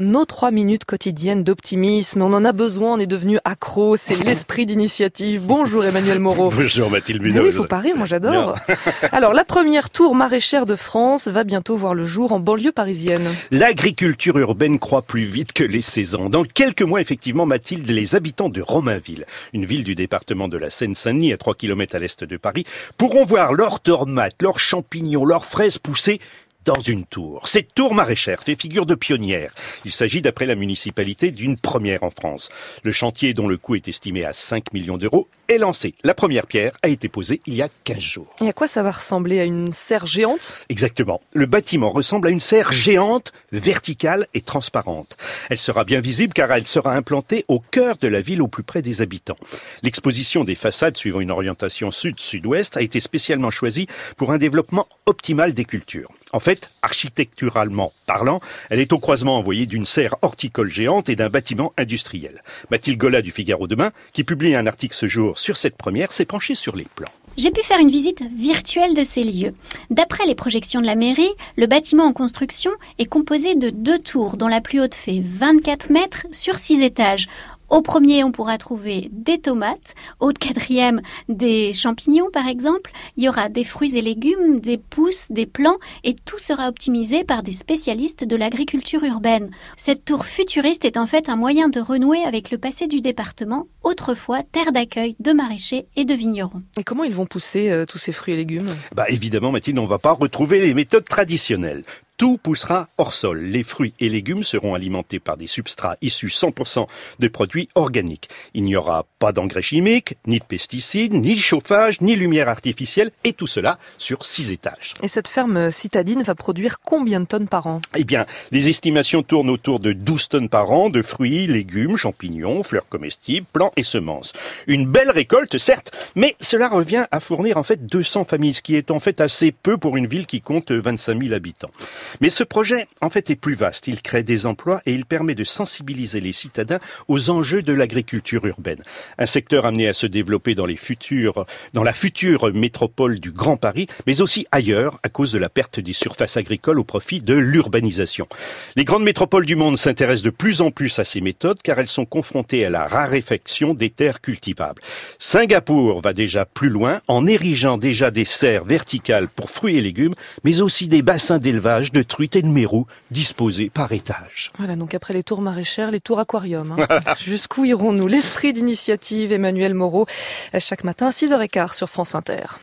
Nos trois minutes quotidiennes d'optimisme. On en a besoin, on est devenu accro, c'est l'esprit d'initiative. Bonjour Emmanuel Moreau. Bonjour Mathilde Munoz. oui, faut pas rire, moi j'adore. Alors, la première tour maraîchère de France va bientôt voir le jour en banlieue parisienne. L'agriculture urbaine croît plus vite que les saisons. Dans quelques mois, effectivement, Mathilde, les habitants de Romainville, une ville du département de la Seine-Saint-Denis à 3 km à l'est de Paris, pourront voir leurs tomates, leurs champignons, leurs fraises pousser dans une tour. Cette tour maraîchère fait figure de pionnière. Il s'agit, d'après la municipalité, d'une première en France. Le chantier, dont le coût est estimé à 5 millions d'euros, est lancé. La première pierre a été posée il y a 15 jours. Et à quoi ça va ressembler À une serre géante? Exactement. Le bâtiment ressemble à une serre géante, verticale et transparente. Elle sera bien visible car elle sera implantée au cœur de la ville au plus près des habitants. L'exposition des façades suivant une orientation sud-sud-ouest a été spécialement choisie pour un développement optimal des cultures. En fait, architecturalement parlant, elle est au croisement envoyé d'une serre horticole géante et d'un bâtiment industriel. Mathilde Gola du Figaro Demain, qui publie un article ce jour sur cette première, s'est penchée sur les plans. J'ai pu faire une visite virtuelle de ces lieux. D'après les projections de la mairie, le bâtiment en construction est composé de deux tours dont la plus haute fait 24 mètres sur 6 étages. Au premier, on pourra trouver des tomates. Au quatrième, des champignons, par exemple. Il y aura des fruits et légumes, des pousses, des plants, et tout sera optimisé par des spécialistes de l'agriculture urbaine. Cette tour futuriste est en fait un moyen de renouer avec le passé du département, autrefois terre d'accueil de maraîchers et de vignerons. Et comment ils vont pousser euh, tous ces fruits et légumes? Bah évidemment, Mathilde, on va pas retrouver les méthodes traditionnelles. Tout poussera hors sol. Les fruits et légumes seront alimentés par des substrats issus 100% de produits organiques. Il n'y aura pas d'engrais chimiques, ni de pesticides, ni de chauffage, ni lumière artificielle, et tout cela sur six étages. Et cette ferme citadine va produire combien de tonnes par an? Eh bien, les estimations tournent autour de 12 tonnes par an de fruits, légumes, champignons, fleurs comestibles, plants et semences. Une belle récolte, certes, mais cela revient à fournir en fait 200 familles, ce qui est en fait assez peu pour une ville qui compte 25 000 habitants. Mais ce projet, en fait, est plus vaste. Il crée des emplois et il permet de sensibiliser les citadins aux enjeux de l'agriculture urbaine. Un secteur amené à se développer dans les futurs, dans la future métropole du Grand Paris, mais aussi ailleurs à cause de la perte des surfaces agricoles au profit de l'urbanisation. Les grandes métropoles du monde s'intéressent de plus en plus à ces méthodes car elles sont confrontées à la raréfaction des terres cultivables. Singapour va déjà plus loin en érigeant déjà des serres verticales pour fruits et légumes, mais aussi des bassins d'élevage truites et de mérous disposés par étage. Voilà, donc après les tours maraîchères, les tours aquarium. Hein. Jusqu'où irons-nous? L'esprit d'initiative, Emmanuel Moreau, chaque matin à 6h15 sur France Inter.